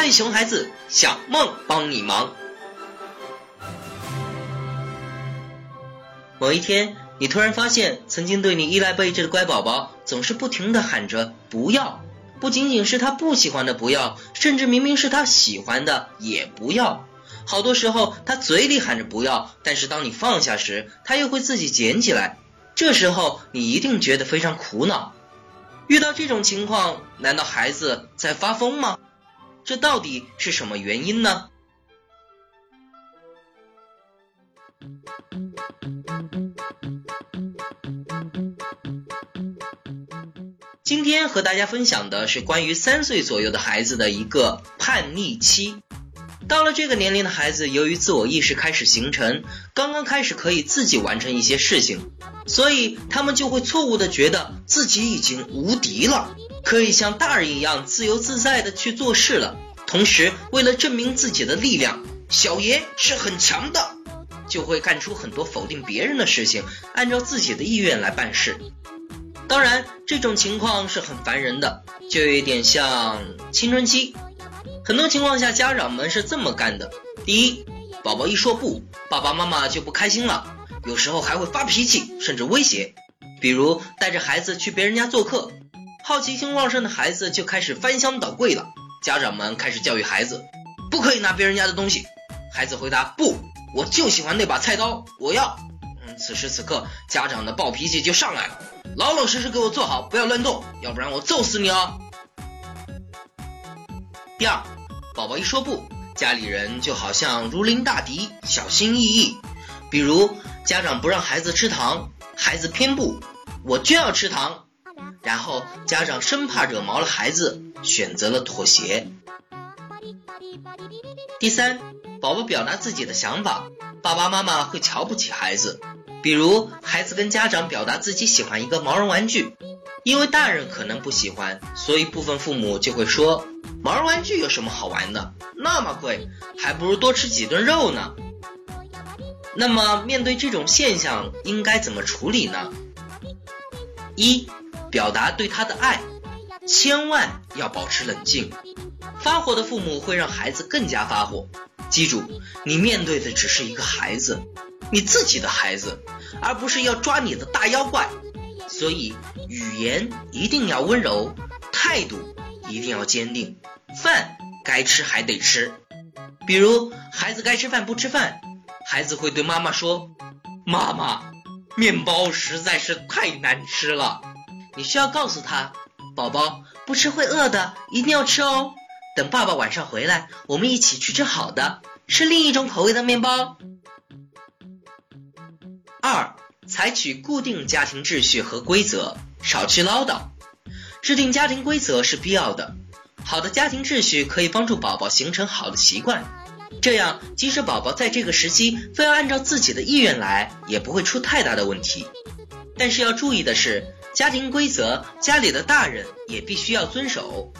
爱熊孩子，小梦帮你忙。某一天，你突然发现，曾经对你依赖备至的乖宝宝，总是不停的喊着不要。不仅仅是他不喜欢的不要，甚至明明是他喜欢的也不要。好多时候，他嘴里喊着不要，但是当你放下时，他又会自己捡起来。这时候，你一定觉得非常苦恼。遇到这种情况，难道孩子在发疯吗？这到底是什么原因呢？今天和大家分享的是关于三岁左右的孩子的一个叛逆期。到了这个年龄的孩子，由于自我意识开始形成，刚刚开始可以自己完成一些事情，所以他们就会错误的觉得自己已经无敌了，可以像大人一样自由自在的去做事了。同时，为了证明自己的力量，小爷是很强的，就会干出很多否定别人的事情，按照自己的意愿来办事。当然，这种情况是很烦人的，就有一点像青春期。很多情况下，家长们是这么干的：第一，宝宝一说不，爸爸妈妈就不开心了，有时候还会发脾气，甚至威胁。比如带着孩子去别人家做客，好奇心旺盛的孩子就开始翻箱倒柜了。家长们开始教育孩子，不可以拿别人家的东西。孩子回答：不，我就喜欢那把菜刀，我要。嗯，此时此刻，家长的暴脾气就上来了，老老实实给我坐好，不要乱动，要不然我揍死你啊！第二，宝宝一说不，家里人就好像如临大敌，小心翼翼。比如家长不让孩子吃糖，孩子偏不，我就要吃糖。然后家长生怕惹毛了孩子，选择了妥协。第三，宝宝表达自己的想法，爸爸妈妈会瞧不起孩子。比如孩子跟家长表达自己喜欢一个毛绒玩具。因为大人可能不喜欢，所以部分父母就会说：“毛绒玩具有什么好玩的？那么贵，还不如多吃几顿肉呢。”那么面对这种现象，应该怎么处理呢？一、表达对他的爱，千万要保持冷静。发火的父母会让孩子更加发火。记住，你面对的只是一个孩子，你自己的孩子，而不是要抓你的大妖怪。所以，语言一定要温柔，态度一定要坚定，饭该吃还得吃。比如，孩子该吃饭不吃饭，孩子会对妈妈说：“妈妈，面包实在是太难吃了。”你需要告诉他：“宝宝不吃会饿的，一定要吃哦。等爸爸晚上回来，我们一起去吃好的，吃另一种口味的面包。”二。采取固定家庭秩序和规则，少去唠叨。制定家庭规则是必要的。好的家庭秩序可以帮助宝宝形成好的习惯，这样即使宝宝在这个时期非要按照自己的意愿来，也不会出太大的问题。但是要注意的是，家庭规则家里的大人也必须要遵守。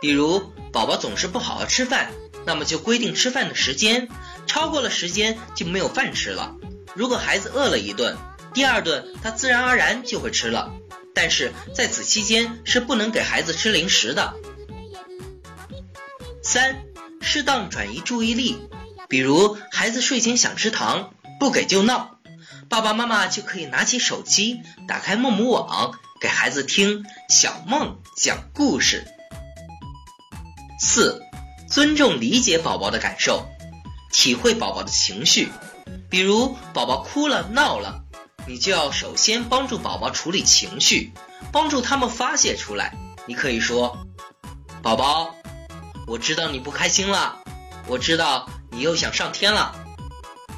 比如，宝宝总是不好好吃饭，那么就规定吃饭的时间，超过了时间就没有饭吃了。如果孩子饿了一顿，第二顿他自然而然就会吃了，但是在此期间是不能给孩子吃零食的。三，适当转移注意力，比如孩子睡前想吃糖，不给就闹，爸爸妈妈就可以拿起手机，打开梦母网，给孩子听小梦讲故事。四，尊重理解宝宝的感受，体会宝宝的情绪，比如宝宝哭了闹了。你就要首先帮助宝宝处理情绪，帮助他们发泄出来。你可以说：“宝宝，我知道你不开心了，我知道你又想上天了。”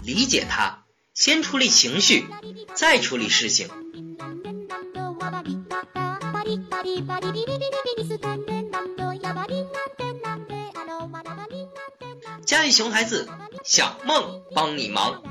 理解他，先处理情绪，再处理事情。家里熊孩子小梦帮你忙。